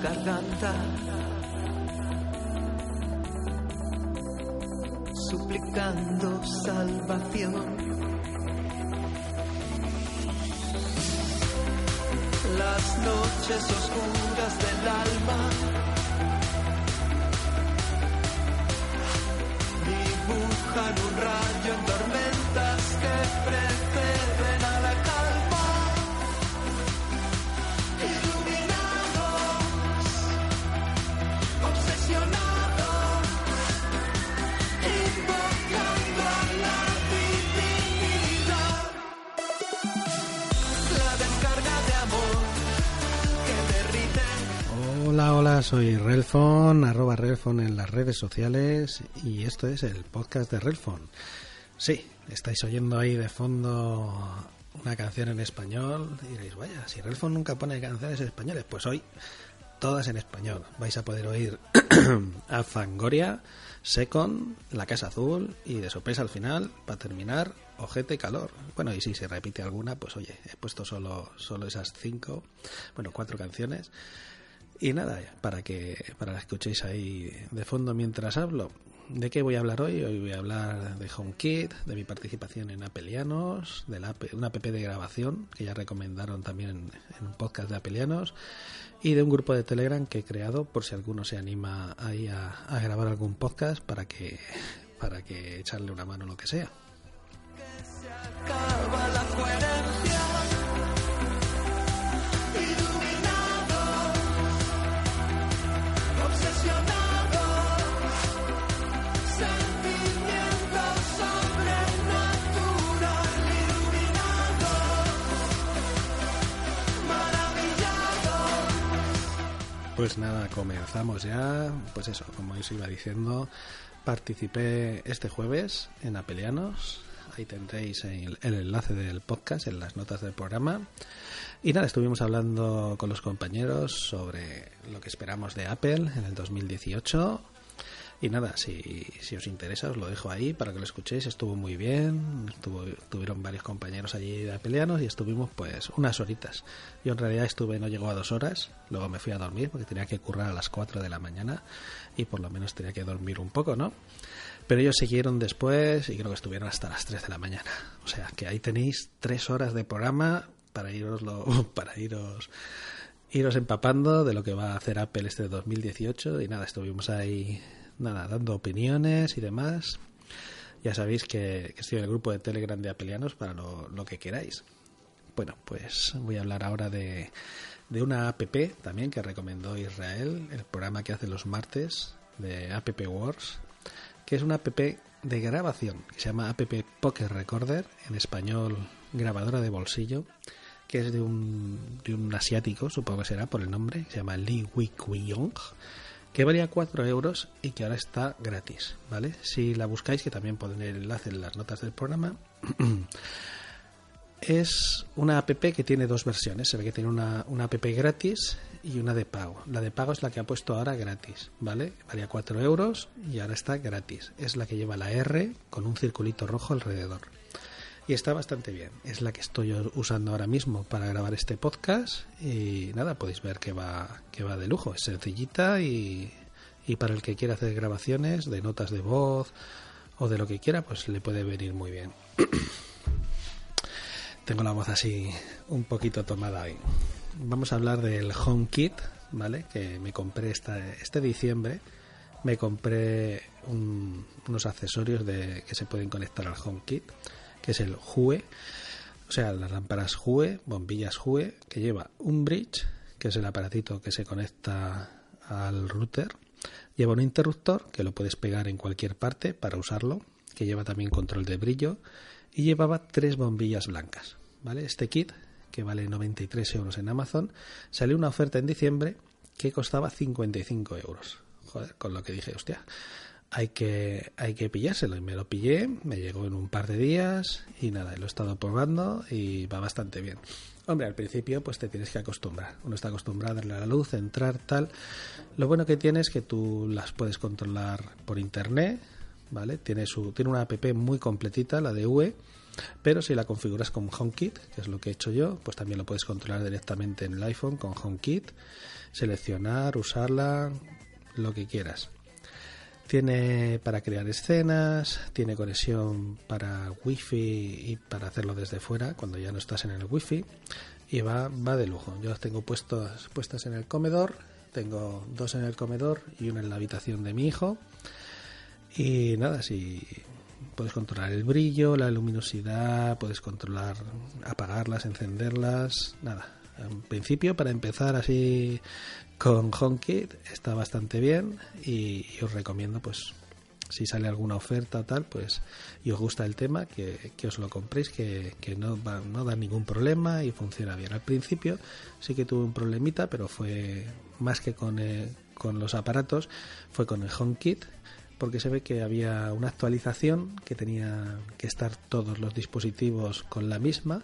garganta, suplicando salvación. Las noches oscuras del alma dibujan un rayo soy Relfon, arroba Relfon en las redes sociales y esto es el podcast de Relfon. Sí, estáis oyendo ahí de fondo una canción en español y diréis, vaya, si Relfon nunca pone canciones españoles, pues hoy todas en español. Vais a poder oír a Fangoria, Secon, La Casa Azul y de sorpresa al final, para terminar, Ojete Calor. Bueno, y si se repite alguna, pues oye, he puesto solo, solo esas cinco, bueno, cuatro canciones. Y nada, para que para que escuchéis ahí de fondo mientras hablo. ¿De qué voy a hablar hoy? Hoy voy a hablar de HomeKit, de mi participación en Apelianos, de la, una app de grabación que ya recomendaron también en, en un podcast de Apelianos y de un grupo de Telegram que he creado por si alguno se anima ahí a, a grabar algún podcast para que para que echarle una mano lo que sea. acaba la Pues nada, comenzamos ya. Pues eso, como os iba diciendo, participé este jueves en Apelianos. Ahí tendréis el, el enlace del podcast en las notas del programa. Y nada, estuvimos hablando con los compañeros sobre lo que esperamos de Apple en el 2018. Y nada, si, si os interesa, os lo dejo ahí para que lo escuchéis. Estuvo muy bien. Estuvo, estuvieron varios compañeros allí de Apelianos y estuvimos pues unas horitas. Yo en realidad estuve, no llegó a dos horas. Luego me fui a dormir porque tenía que currar a las 4 de la mañana y por lo menos tenía que dormir un poco, ¿no? Pero ellos siguieron después y creo que estuvieron hasta las 3 de la mañana. O sea que ahí tenéis tres horas de programa para iroslo, para iros iros empapando de lo que va a hacer Apple este 2018 y nada, estuvimos ahí nada, dando opiniones y demás. Ya sabéis que, estoy en el grupo de Telegram de Apelianos para lo, que queráis. Bueno, pues voy a hablar ahora de, de una app también que recomendó Israel, el programa que hace los martes de App Wars, que es una app de grabación que se llama App Pocket Recorder, en español grabadora de bolsillo, que es de un, de un asiático, supongo que será por el nombre, se llama Lee Wikyong, que valía 4 euros y que ahora está gratis, ¿vale? Si la buscáis, que también pondré el enlace en las notas del programa, es una app que tiene dos versiones. Se ve que tiene una, una app gratis y una de pago. La de pago es la que ha puesto ahora gratis, ¿vale? Valía 4 euros y ahora está gratis. Es la que lleva la R con un circulito rojo alrededor. Y está bastante bien. Es la que estoy usando ahora mismo para grabar este podcast. Y nada, podéis ver que va, que va de lujo. Es sencillita y, y para el que quiera hacer grabaciones de notas de voz o de lo que quiera, pues le puede venir muy bien. Tengo la voz así un poquito tomada hoy. Vamos a hablar del HomeKit, ¿vale? Que me compré esta, este diciembre. Me compré un- unos accesorios de, que se pueden conectar al HomeKit, que es el Hue. o sea, las lámparas Hue, bombillas Hue, que lleva un bridge, que es el aparatito que se conecta al router, lleva un interruptor que lo puedes pegar en cualquier parte para usarlo, que lleva también control de brillo y llevaba tres bombillas blancas, ¿vale? Este kit que vale 93 euros en Amazon salió una oferta en diciembre que costaba 55 euros. Joder, con lo que dije, hostia, hay que, hay que pillárselo. Y me lo pillé, me llegó en un par de días y nada, lo he estado probando y va bastante bien. Hombre, al principio pues te tienes que acostumbrar. Uno está acostumbrado a darle a la luz, entrar, tal. Lo bueno que tiene es que tú las puedes controlar por internet, ¿vale? Tiene, su, tiene una app muy completita, la de UE, pero si la configuras con HomeKit, que es lo que he hecho yo, pues también lo puedes controlar directamente en el iPhone con HomeKit, seleccionar, usarla, lo que quieras. Tiene para crear escenas, tiene conexión para Wi-Fi y para hacerlo desde fuera cuando ya no estás en el Wi-Fi y va, va de lujo. Yo las tengo puestas, puestas en el comedor, tengo dos en el comedor y una en la habitación de mi hijo. Y nada, si puedes controlar el brillo, la luminosidad, puedes controlar apagarlas, encenderlas, nada. En principio, para empezar así con HomeKit está bastante bien y, os recomiendo pues si sale alguna oferta o tal, pues y os gusta el tema, que, os lo compréis, que, no, va, no da ningún problema y funciona bien. Al principio sí que tuve un problemita, pero fue más que con, con los aparatos, fue con el HomeKit, porque se ve que había una actualización que tenía que estar todos los dispositivos con la misma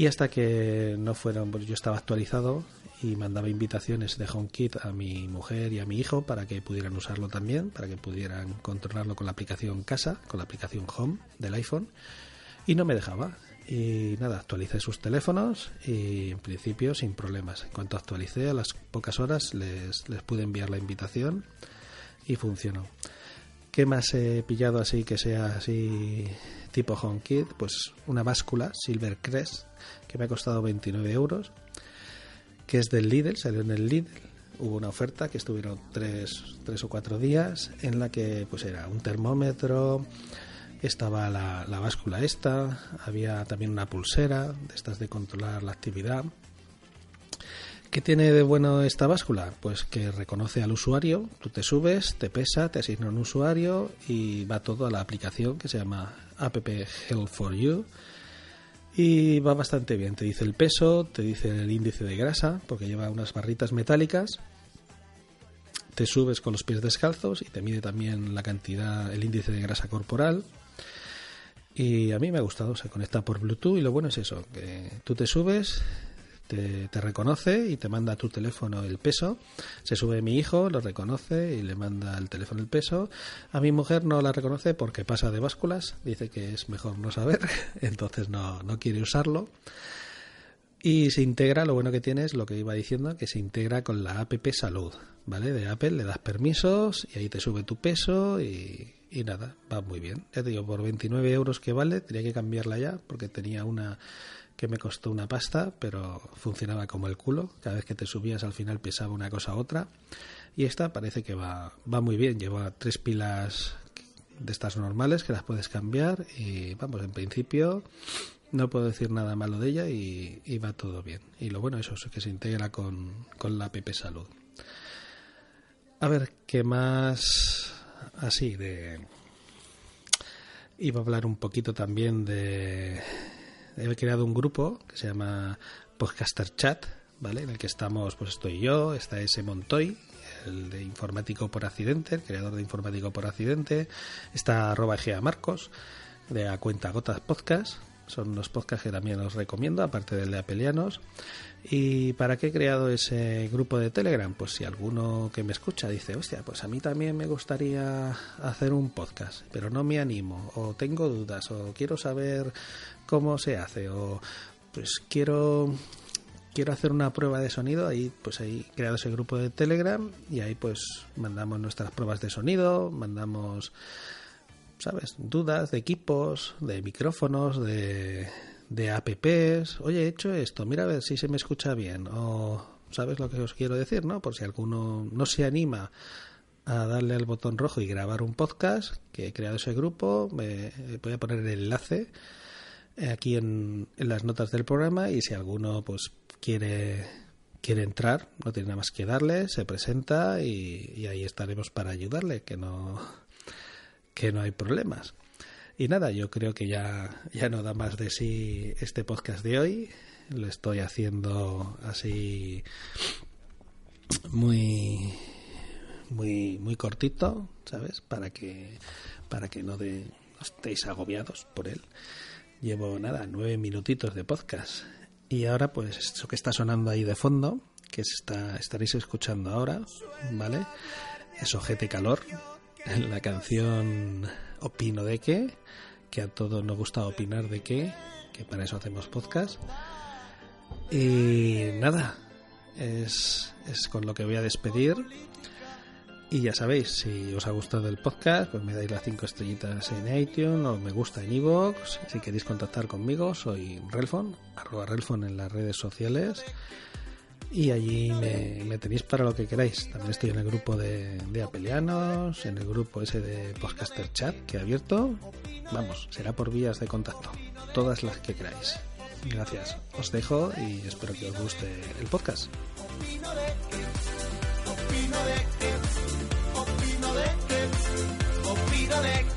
y hasta que no fueron, yo estaba actualizado y mandaba invitaciones de HomeKit a mi mujer y a mi hijo para que pudieran usarlo también, para que pudieran controlarlo con la aplicación Casa, con la aplicación Home del iPhone, y no me dejaba. Y nada, actualicé sus teléfonos y en principio sin problemas. En cuanto actualicé, a las pocas horas les, les pude enviar la invitación y funcionó. ¿Qué más he pillado así que sea así tipo HomeKit? Pues una báscula Silver Crest que me ha costado 29 euros que es del Lidl, salió en el Lidl. Hubo una oferta que estuvieron tres, tres o cuatro días en la que pues era un termómetro, estaba la, la báscula esta, había también una pulsera de estas de controlar la actividad. ¿Qué tiene de bueno esta báscula? Pues que reconoce al usuario, tú te subes, te pesa, te asigna un usuario y va todo a la aplicación que se llama App Health for You y va bastante bien. Te dice el peso, te dice el índice de grasa, porque lleva unas barritas metálicas. Te subes con los pies descalzos y te mide también la cantidad, el índice de grasa corporal. Y a mí me ha gustado, se conecta por Bluetooth y lo bueno es eso, que tú te subes, te, reconoce y te manda a tu teléfono el peso. Se sube mi hijo, lo reconoce y le manda al teléfono el peso. A mi mujer no la reconoce porque pasa de básculas, dice que es mejor no saber, entonces no, no quiere usarlo. Y se integra, lo bueno que tiene es lo que iba diciendo, que se integra con la app Salud, ¿vale? De Apple, le das permisos y ahí te sube tu peso y, y nada, va muy bien. Por 29 euros que vale, tenía que cambiarla ya porque tenía una que me costó una pasta, pero funcionaba como el culo. Cada vez que te subías al final pesaba una cosa u otra. Y esta parece que va, va muy bien. Lleva tres pilas de estas normales que las puedes cambiar y vamos, en principio no puedo decir nada malo de ella y, va todo bien. Y lo bueno eso es que se integra con, con la PP Salud. A ver, ¿qué más así de... Iba a hablar un poquito también de he creado un grupo que se llama Podcaster Chat, ¿vale? En el que estamos, pues estoy yo, está ese Montoy, el de Informático por Accidente, el creador de Informático por Accidente, está arroba Marcos, de A Cuenta Gotas Podcast, son los podcasts que también os recomiendo, aparte del de Apelianos. ¿Y para qué he creado ese grupo de Telegram? Pues si alguno que me escucha dice, hostia, pues a mí también me gustaría hacer un podcast, pero no me animo, o tengo dudas, o quiero saber cómo se hace, o pues quiero quiero hacer una prueba de sonido, ahí pues ahí creado ese grupo de Telegram y ahí pues mandamos nuestras pruebas de sonido, mandamos ¿sabes? Dudas de equipos, de micrófonos, de, de apps. Oye, he hecho esto, mira a ver si se me escucha bien. O, ¿sabes lo que os quiero decir, no? Por si alguno no se anima a darle al botón rojo y grabar un podcast, que he creado ese grupo, me voy a poner el enlace aquí en, en las notas del programa y si alguno pues quiere quiere entrar, no tiene nada más que darle, se presenta y, y, ahí estaremos para ayudarle, que no, que no hay problemas. Y nada, yo creo que ya, ya no da más de sí este podcast de hoy. Lo estoy haciendo así muy muy muy cortito, ¿sabes? Para que para que no, de, no estéis agobiados por él. Llevo nada, nueve minutitos de podcast y ahora, pues, eso que está sonando ahí de fondo, que está, estaréis escuchando ahora, ¿vale? Es Ojete Calor, la canción Opino de qué, que a todos nos gusta opinar de qué, que para eso hacemos podcast. Y nada, es, es con lo que voy a despedir. Y ya sabéis, si os ha gustado el podcast, pues me dais las 5 estrellitas en iTunes o me gusta en iVoox. Si queréis contactar conmigo, soy Relfon, arroba Relfon en las redes sociales. Y allí me, me, tenéis para lo que queráis. También estoy en el grupo de, de Apelianos, en el grupo ese de Podcaster Chat que he abierto. Vamos, será por vías de contacto. Todas las que queráis. Gracias. Os dejo y espero que os guste el podcast. Opino de